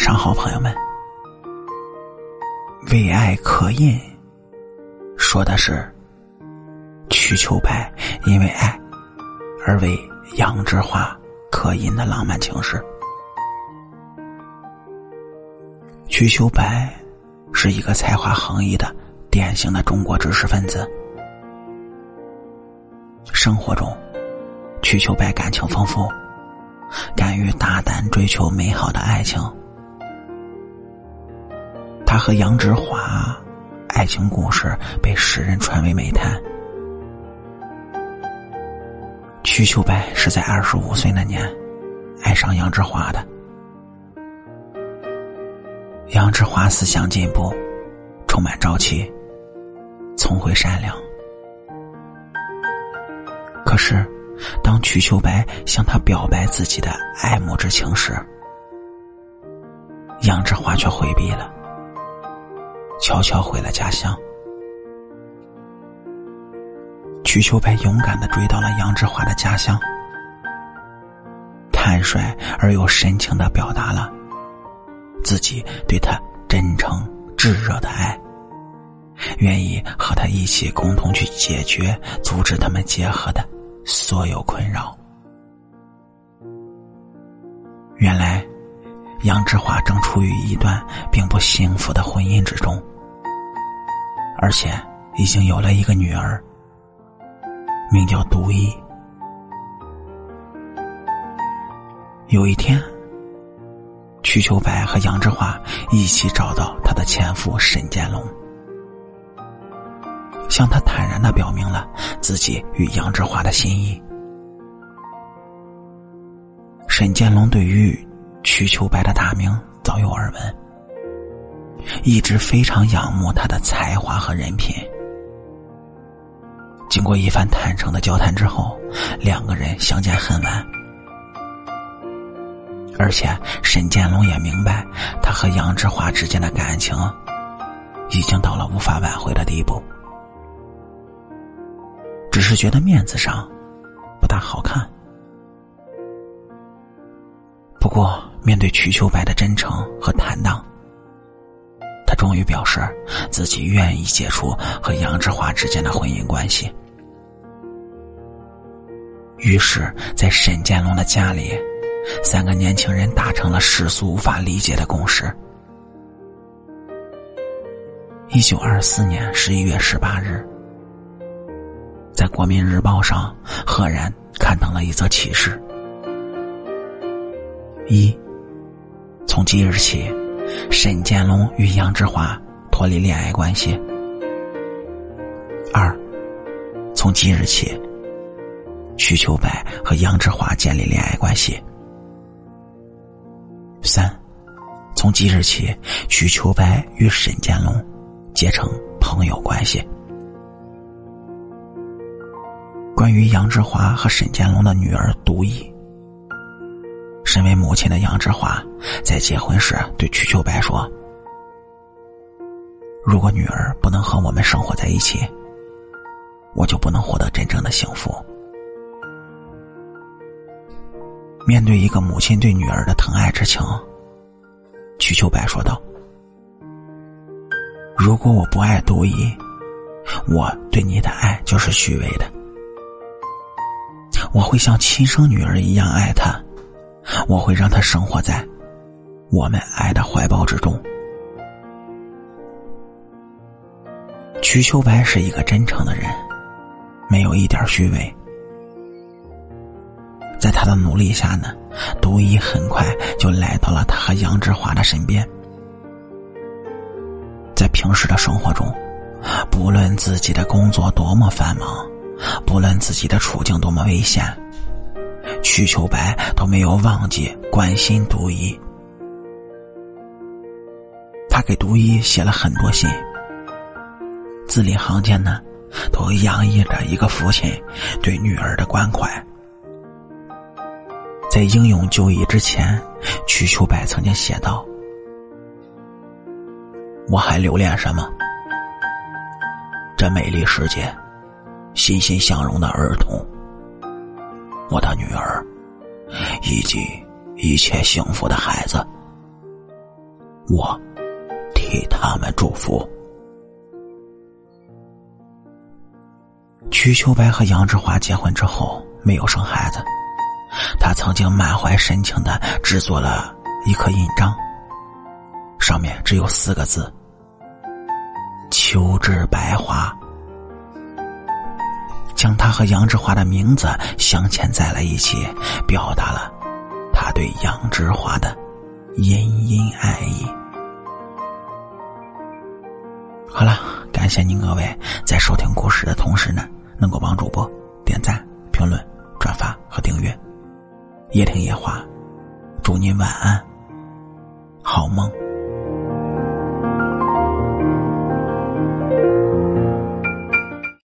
上好，朋友们。为爱刻印，说的是瞿秋白因为爱而为杨之花刻印的浪漫情诗。瞿秋白是一个才华横溢的典型的中国知识分子。生活中，瞿秋白感情丰富，敢于大胆追求美好的爱情。和杨之华爱情故事被世人传为美谈。瞿秋白是在二十五岁那年爱上杨之华的。杨之华思想进步，充满朝气，聪慧善良。可是，当瞿秋白向他表白自己的爱慕之情时，杨之华却回避了。悄悄回了家乡，瞿秋白勇敢的追到了杨之华的家乡，坦率而又深情的表达了自己对他真诚炙热的爱，愿意和他一起共同去解决阻止他们结合的所有困扰。原来，杨之华正处于一段并不幸福的婚姻之中。而且已经有了一个女儿，名叫独一。有一天，瞿秋白和杨之华一起找到他的前夫沈建龙，向他坦然的表明了自己与杨之华的心意。沈建龙对于瞿秋白的大名早有耳闻。一直非常仰慕他的才华和人品。经过一番坦诚的交谈之后，两个人相见恨晚。而且沈建龙也明白，他和杨志华之间的感情已经到了无法挽回的地步，只是觉得面子上不大好看。不过，面对瞿秋白的真诚和坦荡。他终于表示自己愿意解除和杨之华之间的婚姻关系。于是，在沈建龙的家里，三个年轻人达成了世俗无法理解的共识。一九二四年十一月十八日，在《国民日报》上赫然刊登了一则启事：一，从即日起。沈建龙与杨之华脱离恋爱关系。二，从即日起，瞿秋白和杨之华建立恋爱关系。三，从即日起，瞿秋白与沈建龙结成朋友关系。关于杨之华和沈建龙的女儿独一。身为母亲的杨志华，在结婚时对瞿秋白说：“如果女儿不能和我们生活在一起，我就不能获得真正的幸福。”面对一个母亲对女儿的疼爱之情，瞿秋白说道：“如果我不爱独一，我对你的爱就是虚伪的。我会像亲生女儿一样爱她。”我会让他生活在我们爱的怀抱之中。瞿秋白是一个真诚的人，没有一点虚伪。在他的努力下呢，独一很快就来到了他和杨之华的身边。在平时的生活中，不论自己的工作多么繁忙，不论自己的处境多么危险。瞿秋白都没有忘记关心独一，他给独一写了很多信，字里行间呢，都洋溢着一个父亲对女儿的关怀。在英勇就义之前，瞿秋白曾经写道：“我还留恋什么？这美丽世界，欣欣向荣的儿童。”我的女儿，以及一切幸福的孩子。我替他们祝福。瞿秋白和杨志华结婚之后没有生孩子，他曾经满怀深情的制作了一颗印章，上面只有四个字：“秋之白花”，将他和杨志华的名字镶嵌在了一起，表达了他对杨志华的殷殷爱意。好了，感谢您各位在收听故事的同时呢，能够帮主播点赞、评论、转发和订阅。夜听夜话，祝您晚安，好梦。